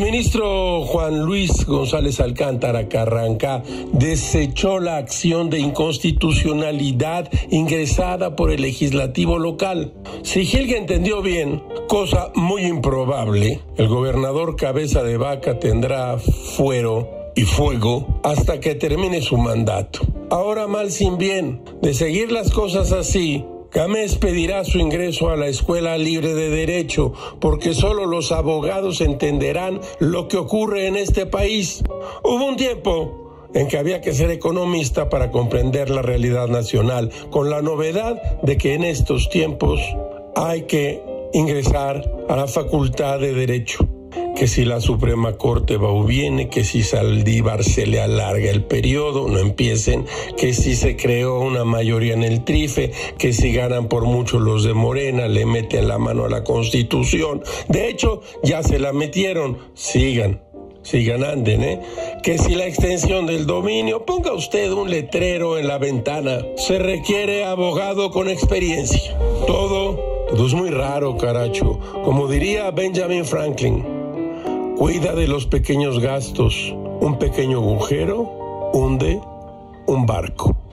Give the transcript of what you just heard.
ministro Juan Luis González Alcántara Carranca desechó la acción de inconstitucionalidad ingresada por el legislativo local. Si Gilga entendió bien, cosa muy improbable, el gobernador Cabeza de Vaca tendrá fuero y fuego hasta que termine su mandato. Ahora mal sin bien, de seguir las cosas así, Gámez pedirá su ingreso a la Escuela Libre de Derecho porque solo los abogados entenderán lo que ocurre en este país. Hubo un tiempo en que había que ser economista para comprender la realidad nacional, con la novedad de que en estos tiempos hay que ingresar a la Facultad de Derecho que si la Suprema Corte va o viene, que si Saldívar se le alarga el periodo, no empiecen, que si se creó una mayoría en el trife, que si ganan por mucho los de Morena, le meten la mano a la Constitución. De hecho, ya se la metieron, sigan. Sigan anden, ¿eh? Que si la extensión del dominio, ponga usted un letrero en la ventana. Se requiere abogado con experiencia. Todo, todo es muy raro, caracho. Como diría Benjamin Franklin, Cuida de los pequeños gastos. Un pequeño agujero hunde un barco.